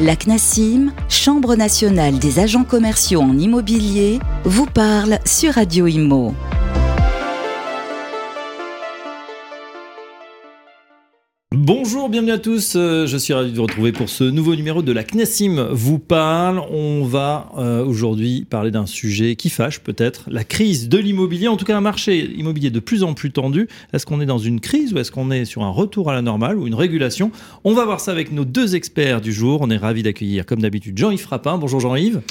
La CNASIM, Chambre nationale des agents commerciaux en immobilier, vous parle sur Radio Imo. Bonjour, bienvenue à tous. Euh, je suis ravi de vous retrouver pour ce nouveau numéro de la CNESIM vous parle. On va euh, aujourd'hui parler d'un sujet qui fâche peut-être, la crise de l'immobilier, en tout cas un marché immobilier de plus en plus tendu. Est-ce qu'on est dans une crise ou est-ce qu'on est sur un retour à la normale ou une régulation? On va voir ça avec nos deux experts du jour. On est ravi d'accueillir comme d'habitude Jean-Yves Frappin. Bonjour Jean-Yves.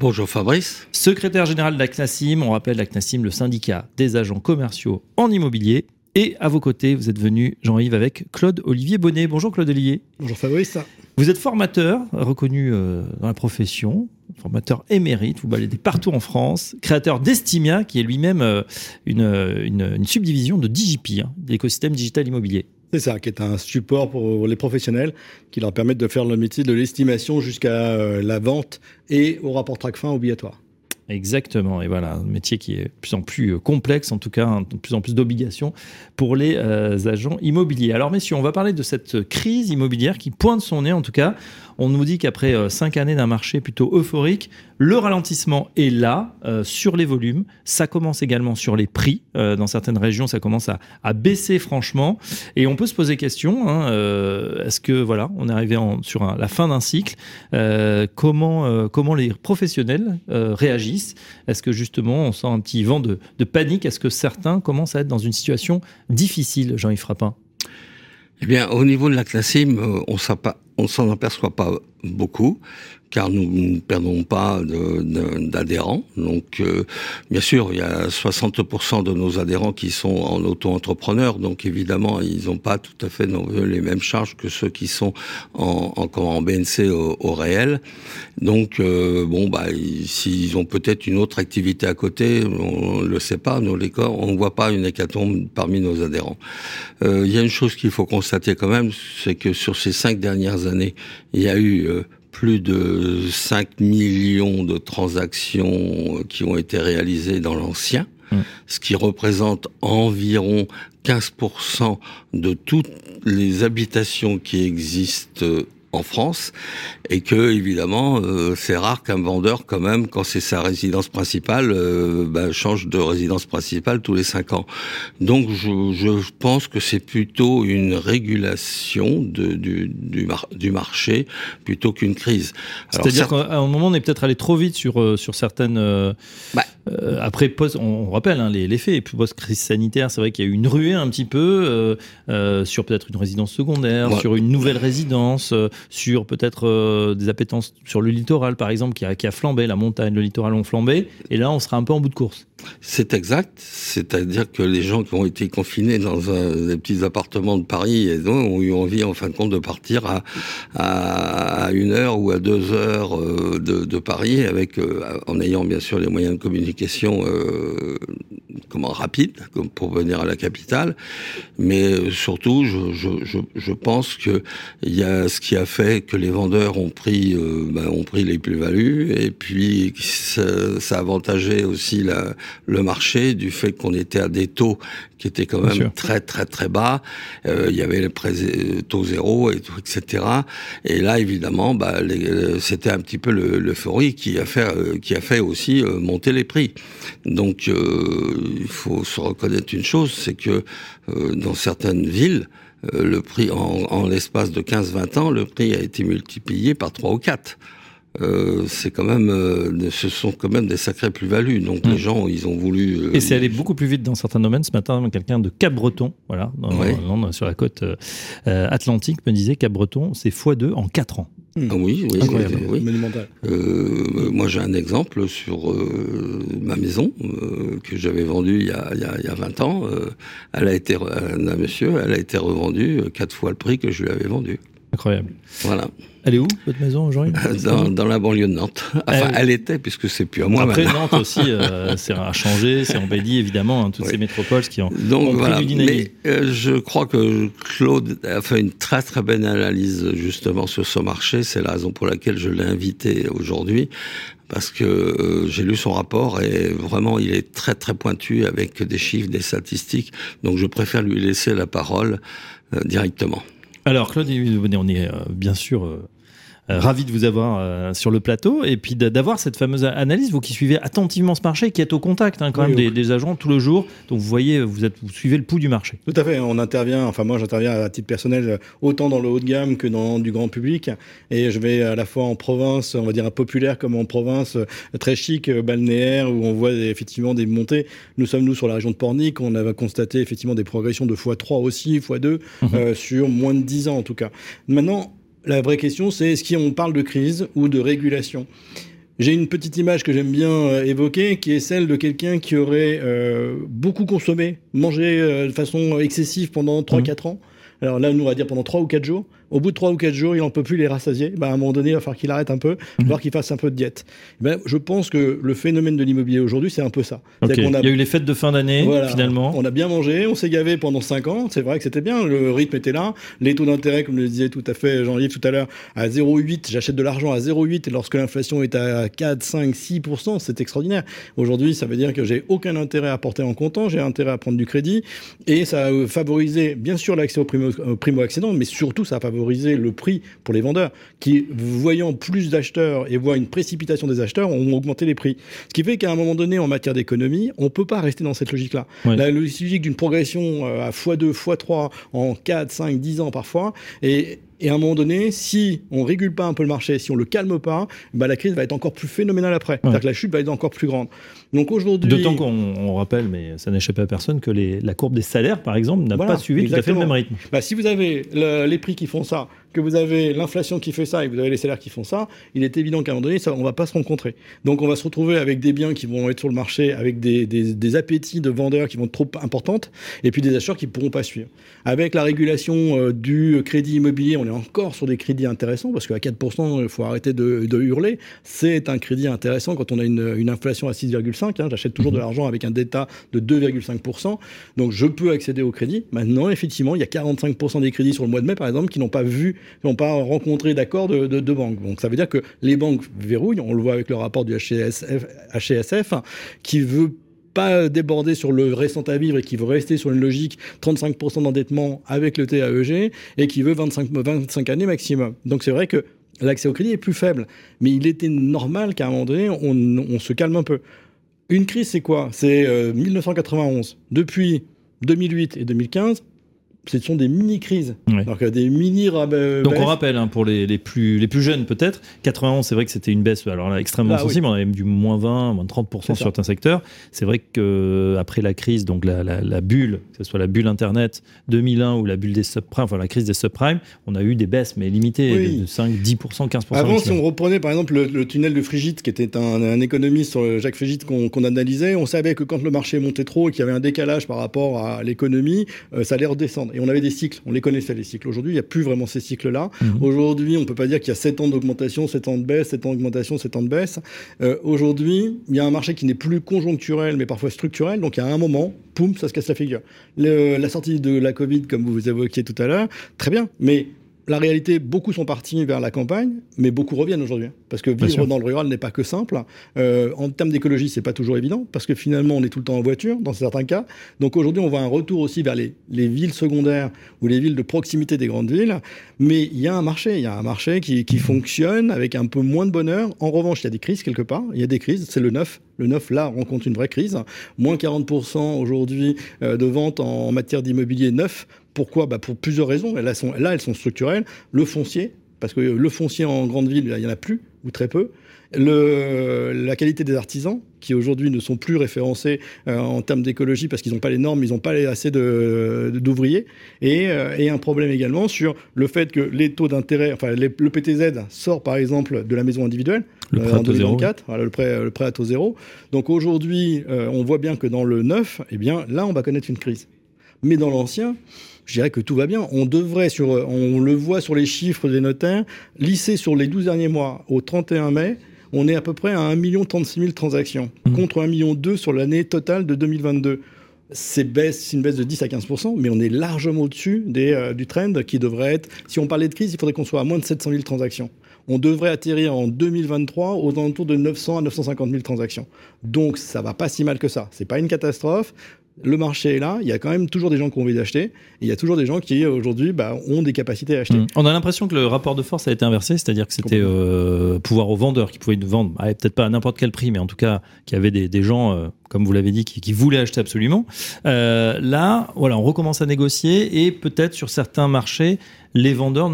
Bonjour Fabrice. Secrétaire général de la CNASIM, on rappelle la CNASIM, le syndicat des agents commerciaux en immobilier. Et à vos côtés, vous êtes venu, Jean-Yves, avec Claude Olivier Bonnet. Bonjour Claude Olivier. Bonjour Fabrice. Vous êtes formateur, reconnu euh, dans la profession, formateur émérite, vous baladez partout en France, créateur d'Estimia, qui est lui-même euh, une, subdivision de DigiPi, hein, l'écosystème digital immobilier. C'est ça, qui est un support pour les professionnels qui leur permettent de faire le métier de l'estimation jusqu'à euh, la vente et au rapport track-fin obligatoire. Exactement. Et voilà, un métier qui est de plus en plus euh, complexe, en tout cas, de plus en plus d'obligations pour les euh, agents immobiliers. Alors, messieurs, on va parler de cette crise immobilière qui pointe son nez, en tout cas. On nous dit qu'après euh, cinq années d'un marché plutôt euphorique, le ralentissement est là sur les volumes. Ça commence également sur les prix. dans certaines régions, ça commence à, baisser franchement. Et on peut se poser question hein, est-ce que voilà, on est arrivé sur la fin d'un cycle Comment les professionnels réagissent? Est-ce que justement on sent un petit vent de, panique? Est-ce que certains commencent à être dans une situation difficile, Jean-Yves Frappin? Eh bien, au niveau de la classim, euh, on s'en aperçoit pas beaucoup car nous ne perdons pas d'adhérents. Donc, euh, bien sûr, il y a 60% de nos adhérents qui sont en auto-entrepreneurs, donc évidemment, ils n'ont pas tout à fait les mêmes charges que ceux qui sont en, en, BNC au, réel. Donc, euh, bon, bah, s'ils ont peut-être une autre activité à côté, on le sait pas. Nous, on ne voit pas une hécatombe parmi nos adhérents. Euh, il y a une chose qu'il faut constater quand même, c'est que sur ces cinq dernières années, il y a eu plus de 5 millions de transactions qui ont été réalisées dans l'ancien, mmh. ce qui représente environ 15% de toutes les habitations qui existent en France et que évidemment euh, c'est rare qu'un vendeur quand même quand c'est sa résidence principale euh, bah, change de résidence principale tous les cinq ans. Donc je, je pense que c'est plutôt une régulation de, du, du, du marché plutôt qu'une crise. C'est-à-dire qu'à un moment on est peut-être allé trop vite sur euh, sur certaines bah, après post on, rappelle hein, les, les, faits et puis post crise sanitaire c'est vrai qu'il y a eu une ruée un petit peu sur peut-être une résidence secondaire sur une nouvelle résidence sur peut-être euh, des appétences sur le littoral, par exemple, qui a, qui a flambé, la montagne, le littoral ont flambé, et là, on sera un peu en bout de course. C'est exact, c'est-à-dire que les gens qui ont été confinés dans un, des petits appartements de Paris et ont eu envie, en fin de compte, de partir à, à, une heure ou à deux heures euh, de, de Paris, avec euh, en ayant bien sûr les moyens de communication euh, comment rapides pour venir à la capitale, mais surtout, je, je, je, pense que il y a ce qui a fait que les vendeurs ont pris ben, ont pris les plus-values et puis ça, ça a avantagé aussi la le marché du fait qu'on était à des taux qui étaient quand même très très très bas. Euh, il y avait le taux zéro et tout, etc. Et là, évidemment, bah, euh, c'était un petit peu l'euphorie qui a fait euh, qui a fait aussi monter les prix. Donc, il faut se reconnaître une chose, c'est que dans certaines villes, le prix en, en l'espace de 15-20 ans, le prix a été multiplié par 3 ou 4. Euh, c'est quand même, euh, ce sont quand même des sacrés plus-values. Donc les mm. gens, ils ont voulu. Euh, et c'est allé beaucoup plus vite dans certains domaines. Ce matin, quelqu'un de Cap-Breton, voilà, sur la côte atlantique, me disait Cap-Breton, c'est x2 en 4 ans. Mm. Ah oui, oui, oui, oui. moi, j'ai un exemple sur ma maison que j'avais vendue il y, a, il, y a, il y a 20 ans. elle a été, un monsieur, elle a été revendue quatre fois le prix que je lui avais vendu. Incroyable. Voilà. Elle est où, votre maison, aujourd'hui dans, dans, la banlieue de Nantes. Enfin, elle, était, puisque c'est plus à moi Après, Nantes aussi, euh, c'est à changer, c'est embelli, évidemment, hein, toutes ces métropoles qui ont, Donc, voilà. du dynamisme. Mais euh, je crois que Claude a fait une très très belle analyse, justement, sur ce marché. C'est la raison pour laquelle je l'ai invité aujourd'hui parce que euh, j'ai lu son rapport et vraiment il est très très pointu avec des chiffres, des statistiques. Donc je préfère lui laisser la parole directement. Alors, Claude, on est euh, bien sûr euh, Euh, ravi de vous avoir euh, sur le plateau et puis d'avoir cette fameuse analyse, vous qui suivez attentivement ce marché, qui êtes au contact hein, quand même des, agents tout le jour. Donc vous voyez, vous, êtes, vous suivez le pouls du marché. Tout à fait. On intervient, enfin moi j'interviens à titre personnel autant dans le haut de gamme que dans du grand public. Et je vais à la fois en province, on va dire populaire, comme en province très chic, balnéaire, où on voit effectivement des montées. Nous sommes nous sur la région de Pornic, on a constaté effectivement des progressions de x3 aussi, x2, mhm. sur moins de 10 ans en tout cas. Maintenant, la vraie question, c'est est-ce qu'on parle de crise ou de régulation? J'ai une petite image que j'aime bien euh, évoquer, qui est celle de quelqu'un qui aurait euh, beaucoup consommé, mangé euh, de façon excessive pendant 3-4 mmh. ans. Alors là, nous, on va dire pendant 3 ou 4 jours au bout de 3 ou 4 jours, il n'en peut plus les rassasier. Bah, à un moment donné, il va falloir qu'il arrête un peu, mhm. voire qu'il fasse un peu de diète. Ben, je pense que le phénomène de l'immobilier aujourd'hui, c'est un peu ça. a... Il y a eu les fêtes de fin d'année, finalement. On a bien mangé, on s'est gavé pendant 5 ans. C'est vrai que c'était bien, le rythme était là. Les taux d'intérêt, comme le disait tout à fait Jean-Yves tout à l'heure, à 0,8, j'achète de l'argent à 0,8 et lorsque l'inflation est à 4, 5, 6%, c'est extraordinaire. Aujourd'hui, ça veut dire que j'ai aucun intérêt à porter en comptant, j'ai intérêt à prendre du crédit et ça a favorisé, bien sûr, l'accès au primo-accédant, mais surtout, ça a favorisé le prix pour les vendeurs, qui, voyant plus d'acheteurs et voient une précipitation des acheteurs, ont augmenté les prix. Ce qui fait qu'à un moment donné, en matière d'économie, on ne peut pas rester dans cette logique-là. La logique d'une progression euh, à x2, x3 en 4, 5, 10 ans parfois, et et à un moment donné, si on régule pas un peu le marché, si on le calme pas, bah la crise va être encore plus phénoménale après. C'est-à-dire que la chute va être encore plus grande. Donc aujourd'hui. D'autant qu'on rappelle, mais ça n'échappe à personne, que les, la courbe des salaires, par exemple, n'a pas suivi tout à fait le même rythme. Bah, si vous avez les prix qui font ça, que vous avez l'inflation qui fait ça et que vous avez les salaires qui font ça, il est évident qu'à un moment donné, ça, on va pas se rencontrer. Donc on va se retrouver avec des biens qui vont être sur le marché, avec des, des, appétits de vendeurs qui vont être trop importantes, et puis des acheteurs qui pourront pas suivre. Avec la régulation euh, du crédit immobilier, on est encore sur des crédits intéressants, parce qu'à 4%, il faut arrêter de, hurler. C'est un crédit intéressant quand on a une, inflation à 6,5. Hein. J'achète toujours de l'argent avec un delta de 2,5%. Donc je peux accéder au crédit. Maintenant, effectivement, il y a 45% des crédits sur le mois de mai, par exemple, qui n'ont pas vu n'ont pas rencontré d'accord de, de, banque. Donc ça veut dire que les banques verrouillent, on le voit avec le rapport du HCSF, HCSF qui veut pas déborder sur le récent à vivre et qui veut rester sur une logique 35% d'endettement avec le TAEG et qui veut 25, 25 années maximum. Donc c'est vrai que l'accès au crédit est plus faible. Mais il était normal qu'à un moment donné, on, on, se calme un peu. Une crise, c'est quoi? C'est 1991. Euh, Depuis 2008 et 2015, ce sont des mini-crises. Donc, des mini Donc on rappelle, hein, pour les, les, plus, les plus jeunes peut-être, 91, c'est vrai que c'était une baisse alors là, extrêmement ah sensible, on avait du moins 20, moins 30% sur certains secteurs. C'est vrai qu'après la crise, donc la, la, bulle, que ce soit la bulle Internet 2001 ou la bulle des subprimes, enfin la crise des subprimes, on a eu des baisses, mais limitées, de 5, 10%, 15%. Avant, si on reprenait par exemple le, tunnel de Frigide, qui était un, économiste, Jacques Frigide, qu'on analysait, on savait que quand le marché montait trop et qu'il y avait un décalage par rapport à l'économie, euh, ça allait redescendre. Et on avait des cycles, on les connaissait les cycles. Aujourd'hui, il n'y a plus vraiment ces cycles-là. Mhm. Aujourd'hui, on ne peut pas dire qu'il y a 7 ans d'augmentation, 7 ans de baisse, 7 ans d'augmentation, 7 ans de baisse. Euh, aujourd'hui, il y a un marché qui n'est plus conjoncturel, mais parfois structurel. Donc, il y a un moment, poum, ça se casse la figure. la sortie de la Covid, comme vous évoquiez tout à l'heure, très bien. Mais la réalité, beaucoup sont partis vers la campagne, mais beaucoup reviennent aujourd'hui. Hein. Parce que vivre dans le rural n'est pas que simple. Euh, en termes d'écologie, c'est pas toujours évident, parce que finalement, on est tout le temps en voiture, dans certains cas. Donc aujourd'hui, on voit un retour aussi vers les, villes secondaires ou les villes de proximité des grandes villes. Mais il y a un marché, il y a un marché qui, fonctionne avec un peu moins de bonheur. En revanche, il y a des crises quelque part. Il y a des crises, c'est le neuf. Le neuf, là, rencontre une vraie crise. Moins 40% aujourd'hui euh, de ventes en matière d'immobilier neuf pourquoi? Bah Pour plusieurs raisons. Là, sont, là, elles sont structurelles. Le foncier, parce que le foncier en grande ville, il n'y en a plus, ou très peu. Le, la qualité des artisans, qui aujourd'hui ne sont plus référencés euh, en termes d'écologie parce qu'ils n'ont pas les normes, ils n'ont pas assez d'ouvriers. Et, euh, et, un problème également sur le fait que les taux d'intérêt, enfin le PTZ sort par exemple de la maison individuelle le prêt en 2024, voilà, le, prêt, le prêt à taux zéro. Donc aujourd'hui, euh, on voit bien que dans le neuf, eh bien là, on va connaître une crise. Mais dans l'ancien, je dirais que tout va bien. On devrait, sur, on le voit sur les chiffres des notaires, lycée sur les 12 derniers mois au 31 mai, on est à peu près à 1 36 000 transactions, mmh. contre 1 million sur l'année totale de 2022. C'est une baisse de 10 à 15 mais on est largement au-dessus euh, du trend qui devrait être, si on parlait de crise, il faudrait qu'on soit à moins de 700 000 transactions on devrait atterrir en 2023 aux alentours de 900 à 950 000 transactions. Donc ça va pas si mal que ça. C'est pas une catastrophe. Le marché est là, il y a quand même toujours des gens qui ont envie d'acheter, et il y a toujours des gens qui aujourd'hui bah, ont des capacités à acheter. Mmh. On a l'impression que le rapport de force a été inversé, c'est-à-dire que c'était euh, pouvoir aux vendeurs qui pouvaient vendre, peut-être pas à n'importe quel prix, mais en tout cas qu'il y avait des, gens, euh, comme vous l'avez dit, qui, voulaient acheter absolument. Euh, là, voilà, on recommence à négocier et peut-être sur certains marchés, les vendeurs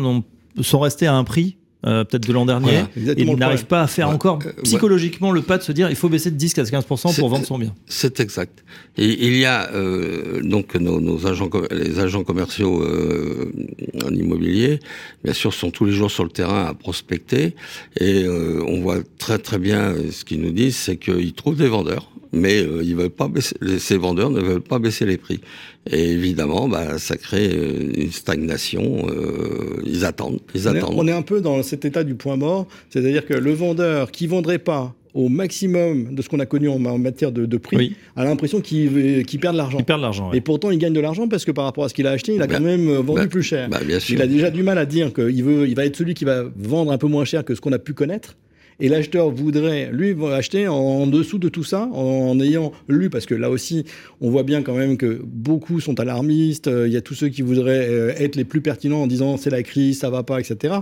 sont restés à un prix euh, peut-être de l'an dernier, et il n'arrive pas à faire encore euh, psychologiquement le pas de se dire il faut baisser de 10 à 15% pour vendre son bien. C'est exact. Et il y a euh, donc nos, agents, les agents commerciaux en immobilier, bien sûr, sont tous les jours sur le terrain à prospecter, et on voit très très bien ce qu'ils nous disent, c'est qu'ils trouvent des vendeurs mais euh, ils veulent pas baisser, ces vendeurs ne veulent pas baisser les prix. Et évidemment, bah, ça crée euh, une stagnation. Euh, ils attendent, ils on attendent. Est, on est un peu dans cet état du point mort, c'est-à-dire que le vendeur qui vendrait pas au maximum de ce qu'on a connu en, matière de, prix, a l'impression qu'il perd de l'argent. Il perd de l'argent. Et pourtant, il gagne de l'argent parce que par rapport à ce qu'il a acheté, il a quand bah, même vendu bah, plus cher. Bah, bien sûr. Il a déjà du mal à dire qu'il veut, il va être celui qui va vendre un peu moins cher que ce qu'on a pu connaître. Et l'acheteur voudrait, lui, acheter en, dessous de tout ça, en, ayant lu, parce que là aussi, on voit bien quand même que beaucoup sont alarmistes. Il y a tous ceux qui voudraient euh, être les plus pertinents en disant c'est la crise, ça va pas, etc.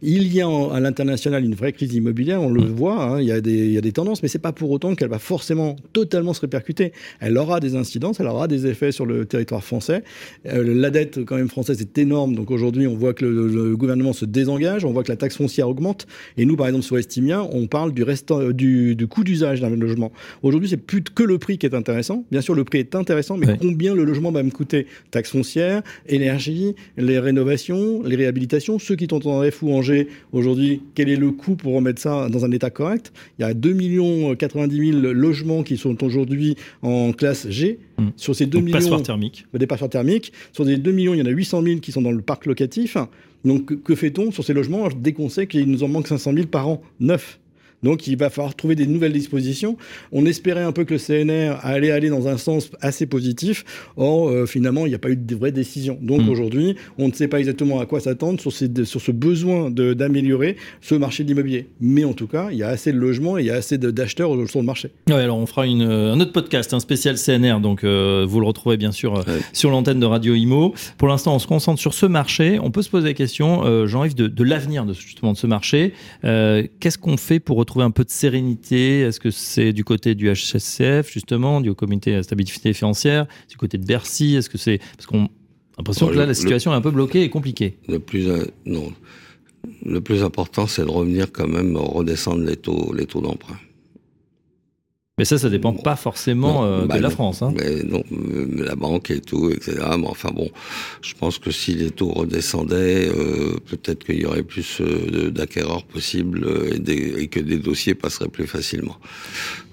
Il y a à l'international une vraie crise immobilière, on le mmh. voit. Hein, il, y a des, il y a des tendances, mais c'est pas pour autant qu'elle va forcément totalement se répercuter. Elle aura des incidences, elle aura des effets sur le territoire français. Euh, la dette quand même française est énorme, donc aujourd'hui on voit que le, le, gouvernement se désengage, on voit que la taxe foncière augmente. Et nous, par exemple, sur Estimia, on parle du, restant, du, coût d'usage d'un logement. Aujourd'hui, c'est plus que le prix qui est intéressant. Bien sûr, le prix est intéressant, mais combien le logement va me coûter? Taxes foncières, énergie, les rénovations, les réhabilitations. Ceux qui sont en F ou Angers, aujourd'hui, quel est le coût pour remettre ça dans un état correct? Il y a 2 90 000 logements qui sont aujourd'hui en classe G. Mmh. Sur ces 2 Donc, millions. Passoires thermiques. Des passoires thermiques. Sur ces 2 millions, il y en a 800 000 qui sont dans le parc locatif. Donc, que fait-on sur ces logements? Dès qu'on sait qu'il nous en manque 500 000 par an. Neufs donc il va falloir trouver des nouvelles dispositions. On espérait un peu que le CNR allait aller dans un sens assez positif. Or, euh, finalement, il n'y a pas eu de vraie décision. Donc hmm. aujourd'hui, on ne sait pas exactement à quoi s'attendre sur, sur ce besoin d'améliorer ce marché de l'immobilier. Mais en tout cas, il y a assez de logements et il y a assez d'acheteurs sur le marché. Oui, alors on fera une, un autre podcast, un spécial CNR. Donc euh, vous le retrouvez bien sûr euh, sur l'antenne de Radio Imo. Pour l'instant, on se concentre sur ce marché. On peut se poser la question, Jean-Yves, de, de l'avenir de, justement de ce marché. Qu'est-ce qu'on fait pour trouver un peu de sérénité? Est-ce que c'est du côté du HSCF, justement, du comité de stabilité financière, du côté de Bercy Est-ce que c'est. Parce qu'on a l'impression que là, la situation est un peu bloquée et compliquée. Le plus. Euh, non. Le plus important, c'est de revenir quand même, redescendre les taux, les taux d'emprunt. Mais ça, ça dépend pas forcément euh, bah de la France. Hein. Mais non, la banque et tout, etc. Mais enfin bon, je pense que si les taux redescendaient, euh, peut-être qu'il y aurait plus euh, d'acquéreurs possibles et, et, que des dossiers passeraient plus facilement.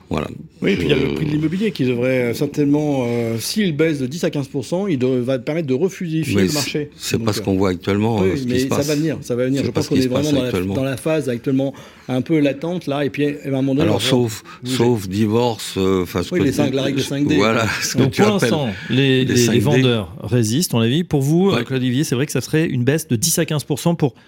Voilà. Oui, et puis il y a le prix de l'immobilier qui devrait certainement, euh, s'il baisse de 10 à 15 il va permettre de refluidifier le marché. C'est pas ce qu'on voit actuellement. Oui, mais ça va venir, ça va venir. Je pense qu'on est vraiment dans la, phase actuellement un peu latente là, et puis à un moment donné. Alors sauf, sauf divorce, euh, enfin oui, les 5, la règle de 5D. Voilà. Donc pour l'instant, les, les, vendeurs résistent, on l'a vu. Pour vous, ouais. Claude Olivier, c'est vrai que ça serait une baisse de 10 à 15 pour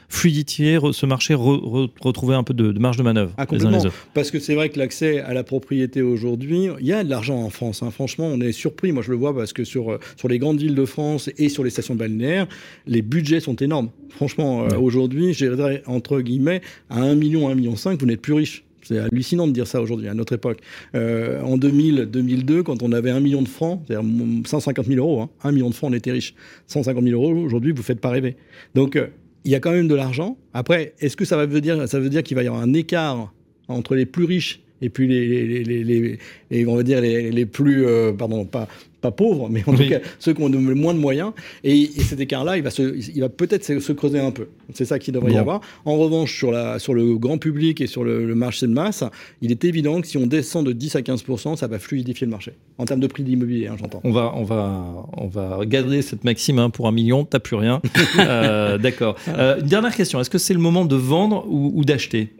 fluidifier ce marché, retrouver un peu de, marge de manœuvre. Ah, complètement. Parce que c'est vrai que l'accès à la propriété aujourd'hui, il y a de l'argent en France. Hein. Franchement, on est surpris. Moi, je le vois parce que sur, euh, sur les grandes villes de France et sur les stations balnéaires, les budgets sont énormes. Franchement, euh, aujourd'hui, je dirais entre guillemets, à 1 million, 1 million 5, vous n'êtes plus riche. C'est hallucinant de dire ça aujourd'hui, à notre époque. Euh, en 2000, 2002, quand on avait 1 million de francs, c'est-à-dire 150 000 euros, hein, 1 million de francs, on était riche. 150 000 euros, aujourd'hui, vous ne faites pas rêver. Donc, il y a quand même de l'argent. Après, est-ce que ça veut dire, ça veut dire qu'il va y avoir un écart entre les plus riches et puis les, les, les, on va dire les, plus, euh, pardon, pas, pas pauvres, mais en tout cas ceux qui ont le moins de moyens. Et, cet écart-là, il va, se, il va peut-être se, creuser un peu. C'est ça qu'il devrait y avoir. En revanche, sur, la, sur le grand public et sur le, marché de masse, il est évident que si on descend de 10 à 15% ça va fluidifier le marché. En termes de prix de l'immobilier, hein, j'entends. On va, on, va, on va garder cette maxime hein, pour un million, t'as plus rien. euh, D'accord. Euh, dernière question, est-ce que c'est le moment de vendre ou, ou d'acheter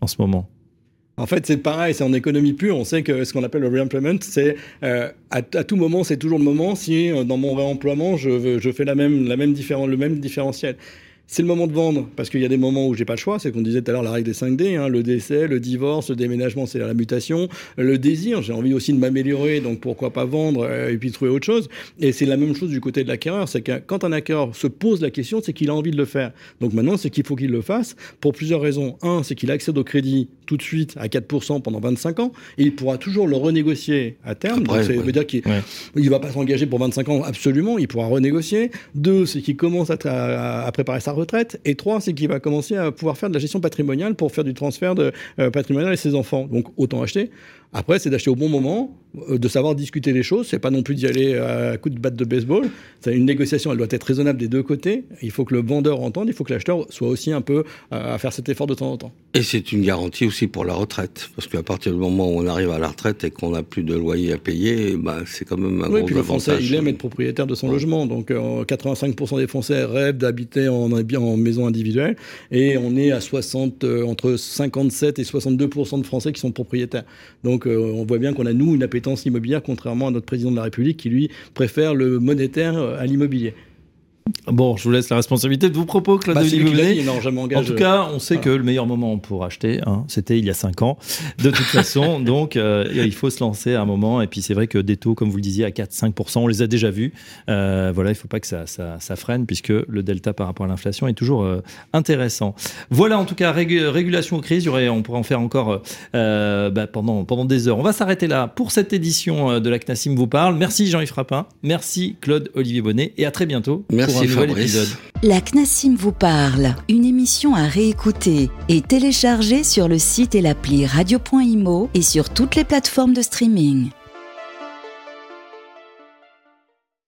en ce moment? En fait, c'est pareil, c'est en économie pure. On sait que ce qu'on appelle le re-employment, c'est euh, à, tout moment, c'est toujours le moment si euh, dans mon réemploiement, je, je fais la même, la même le même différentiel. C'est le moment de vendre parce qu'il y a des moments où j'ai pas le choix. C'est qu'on disait tout à l'heure la règle des 5D, hein, le décès, le divorce, le déménagement, c'est la mutation, le désir. J'ai envie aussi de m'améliorer, donc pourquoi pas vendre euh, et puis trouver autre chose. Et c'est la même chose du côté de l'acquéreur, c'est que quand un acquéreur se pose la question, c'est qu'il a envie de le faire. Donc maintenant, c'est qu'il faut qu'il le fasse pour plusieurs raisons. Un, c'est qu'il accède au crédit tout de suite à 4% pendant 25 ans et il pourra toujours le renégocier à terme. donc ça veut dire qu'il ne va pas s'engager pour 25 ans absolument, il pourra renégocier. Deux, c'est qu'il commence à, à préparer sa Et trois, c'est qu'il va commencer à pouvoir faire de la gestion patrimoniale pour faire du transfert de euh, patrimonial à ses enfants. Donc autant acheter. Après, c'est d'acheter au bon moment, euh, de savoir discuter les choses. C'est pas non plus d'y aller à coup de batte de baseball. C'est une négociation, elle doit être raisonnable des deux côtés. Il faut que le vendeur entende, il faut que l'acheteur soit aussi un peu euh, à faire cet effort de temps en temps. Et c'est une garantie aussi pour la retraite, parce qu'à partir du moment où on arrive à la retraite et qu'on n'a plus de loyer à payer, bah, c'est quand même un oui, gros puis le Français, il aime être propriétaire de son logement. Donc 85% des Français rêvent d'habiter en, en maison individuelle, et on est à 60, entre 57 et 62% de Français qui sont propriétaires. Donc euh, on voit bien qu'on a, nous, une appétence immobilière, contrairement à notre président de la République qui, lui, préfère le monétaire euh, à l'immobilier. Bon, je vous laisse la responsabilité de vos propos, Claude bah, En tout cas, on sait que le meilleur moment pour acheter, hein, c'était il y a 5 ans. De toute façon, donc euh, il faut se lancer à un moment. Et puis c'est vrai que des taux, comme vous le disiez, à 4-5%, on les a déjà vus. Euh, voilà, il ne faut pas que ça, ça, freine, puisque le delta par rapport à l'inflation est toujours euh, intéressant. Voilà, en tout cas, régulation crise, on pourrait en faire encore bah, pendant, pendant des heures. On va s'arrêter là pour cette édition de la CNASIM vous parle. Merci Jean-Yves Frappin, merci Claude Olivier Bonnet, et à très bientôt. Merci. La CNASIM vous parle, une émission à réécouter et télécharger sur le site et l'appli radio.imo et sur toutes les plateformes de streaming.